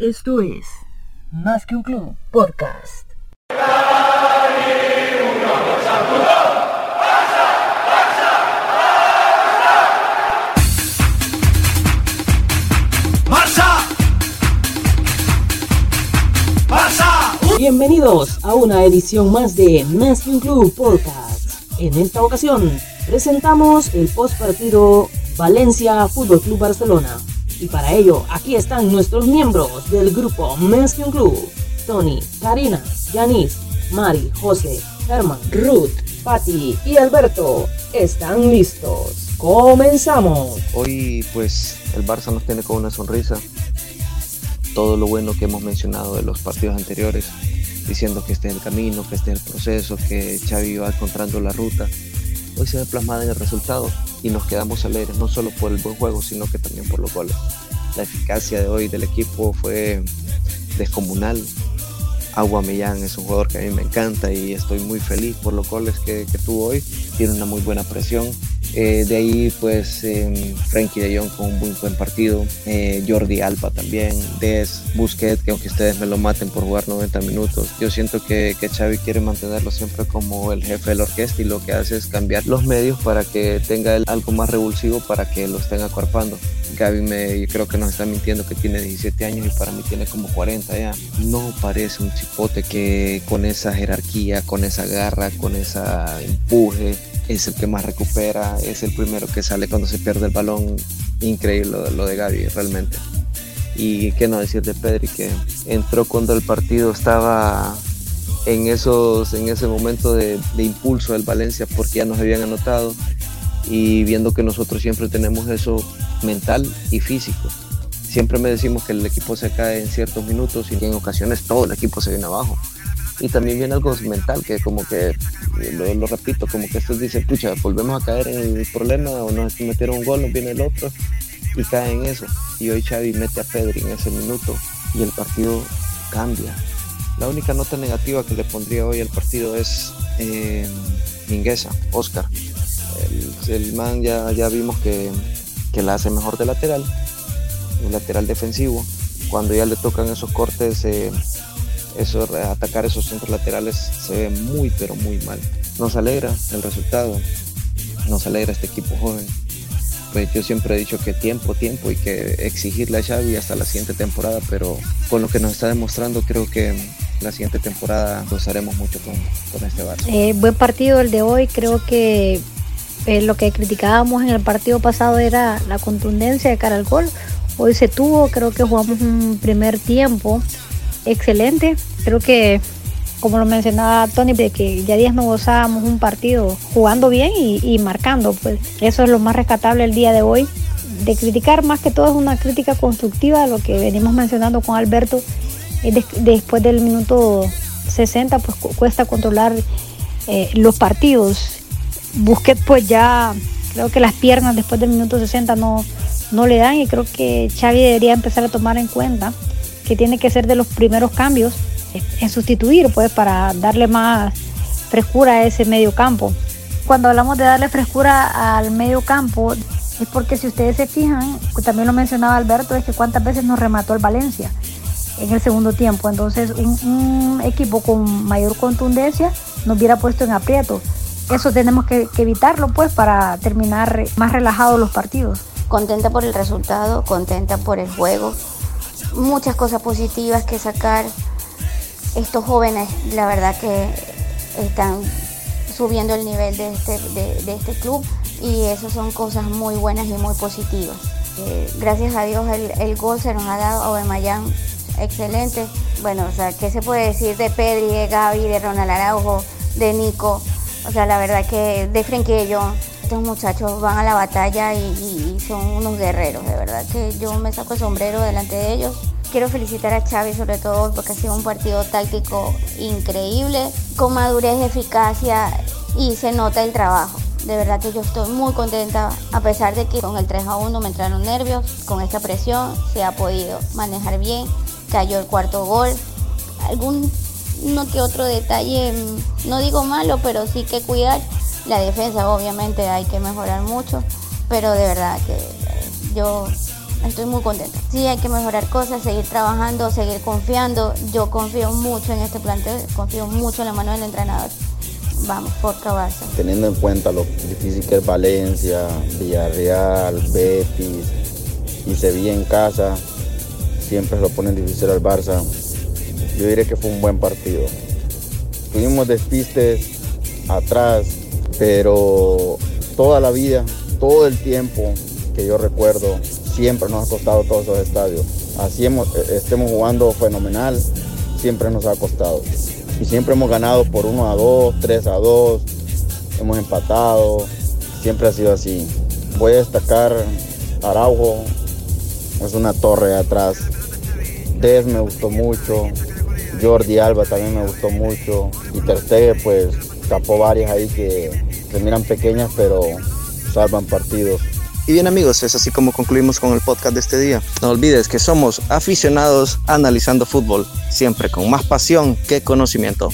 Esto es Más que un club podcast. Bienvenidos a una edición más de Más que un club podcast. En esta ocasión presentamos el post partido Valencia Fútbol Club Barcelona. Y para ello, aquí están nuestros miembros del grupo un club. Tony, Karina, Yanis, Mari, José, Herman, Ruth, Patti y Alberto. ¿Están listos? ¡Comenzamos! Hoy pues el Barça nos tiene con una sonrisa. Todo lo bueno que hemos mencionado de los partidos anteriores, diciendo que este es el camino, que este es el proceso, que Xavi va encontrando la ruta. Hoy se ve plasmada en el resultado y nos quedamos alegres no solo por el buen juego, sino que también por los goles. La eficacia de hoy del equipo fue descomunal. Agua Millán es un jugador que a mí me encanta y estoy muy feliz por los goles que, que tuvo hoy. Tiene una muy buena presión eh, de ahí, pues, eh, Frankie de Jong con un muy buen partido. Eh, Jordi Alba también. Des, Busquets, que aunque ustedes me lo maten por jugar 90 minutos, yo siento que, que Xavi quiere mantenerlo siempre como el jefe de la orquesta y lo que hace es cambiar los medios para que tenga algo más revulsivo para que lo estén acuerpando. Gaby me, creo que nos está mintiendo que tiene 17 años y para mí tiene como 40 ya. No parece un chipote que con esa jerarquía, con esa garra, con ese empuje, es el que más recupera, es el primero que sale cuando se pierde el balón. Increíble lo, de Gaby, realmente. Y qué no decir de Pedri, que entró cuando el partido estaba en, esos, en ese momento de, de impulso del Valencia, porque ya nos habían anotado. Y viendo que nosotros siempre tenemos eso mental y físico. Siempre me decimos que el equipo se cae en ciertos minutos y en ocasiones todo el equipo se viene abajo y también viene algo mental que como que lo, repito como que esto dice pucha volvemos a caer en el problema o nos metieron un gol nos viene el otro y cae en eso. Y hoy Xavi mete a Pedri en ese minuto y el partido cambia. La única nota negativa que le pondría hoy al partido es eh, Mingueza, Oscar el, man ya, ya vimos que, que la hace mejor de lateral un lateral defensivo. Cuando ya le tocan esos cortes eh, eso, atacar esos centros laterales se ve muy, pero muy mal. Nos alegra el resultado, nos alegra este equipo joven. Pues yo siempre he dicho que tiempo, tiempo y que exigirle a Xavi hasta la siguiente temporada, pero con lo que nos está demostrando creo que la siguiente temporada gozaremos mucho con, con este Barça. Eh, buen partido el de hoy, creo que eh, lo que criticábamos en el partido pasado era la contundencia de cara al gol. Hoy se tuvo, creo que jugamos un primer tiempo excelente. Creo que, como lo mencionaba Tony, de que ya días no gozábamos un partido jugando bien y, marcando. Pues eso es lo más rescatable el día de hoy. De criticar más que todo es una crítica constructiva, lo que venimos mencionando con Alberto. después del minuto 60, pues cuesta controlar eh, los partidos. Busquets, pues ya creo que las piernas después del minuto 60 no, no le dan y creo que Xavi debería empezar a tomar en cuenta que tiene que ser de los primeros cambios en sustituir, pues, para darle más frescura a ese medio campo. Cuando hablamos de darle frescura al medio campo, es porque si ustedes se fijan, también lo mencionaba Alberto, es que cuántas veces nos remató el Valencia en el segundo tiempo. Entonces, un, equipo con mayor contundencia nos hubiera puesto en aprieto. Eso tenemos que, que evitarlo, pues, para terminar más relajados los partidos. Contenta por el resultado, contenta por el juego, muchas cosas positivas que sacar. Estos jóvenes, la verdad que están subiendo el nivel de este, de, este club y eso son cosas muy buenas y muy positivas. Eh, gracias a Dios el, gol se nos ha dado a Aubameyang excelente. Bueno, o sea, ¿qué se puede decir de Pedri, de Gaby, de Ronald Araujo, de Nico? O sea, la verdad que de Jong, estos muchachos van a la batalla y, son unos guerreros, de verdad que yo me saco el sombrero delante de ellos. Quiero felicitar a Xavi sobre todo porque ha sido un partido táctico increíble, con madurez, eficacia y se nota el trabajo. De verdad que yo estoy muy contenta, a pesar de que con el 3 a 1 me entraron nervios, con esta presión se ha podido manejar bien, cayó el cuarto gol, algún no que otro detalle, no digo malo, pero sí que cuidar la defensa obviamente hay que mejorar mucho, pero de verdad que yo estoy muy contenta. Sí, hay que mejorar cosas, seguir trabajando, seguir confiando. Yo confío mucho en este plantel, confío mucho en la mano del entrenador. Vamos, por Barça. Teniendo en cuenta lo difícil que es Valencia, Villarreal, Betis y Sevilla en casa, siempre lo ponen difícil al Barça. Yo diré que fue un buen partido. Tuvimos despistes atrás, pero toda la vida, todo el tiempo que yo recuerdo, siempre nos ha costado todos esos estadios. Así hemos, eh, estemos jugando fenomenal, siempre nos ha costado. Y siempre hemos ganado por 1 a 2, 3 a 2, hemos empatado, siempre ha sido así. Voy a destacar Araujo, es una torre atrás. Des me gustó mucho, Jordi Alba también me gustó mucho y Ter pues tapó varias ahí que se miran pequeñas pero salvan partidos. Y bien amigos, es así como concluimos con el podcast de este día. No olvides que somos aficionados analizando fútbol, siempre con más pasión que conocimiento.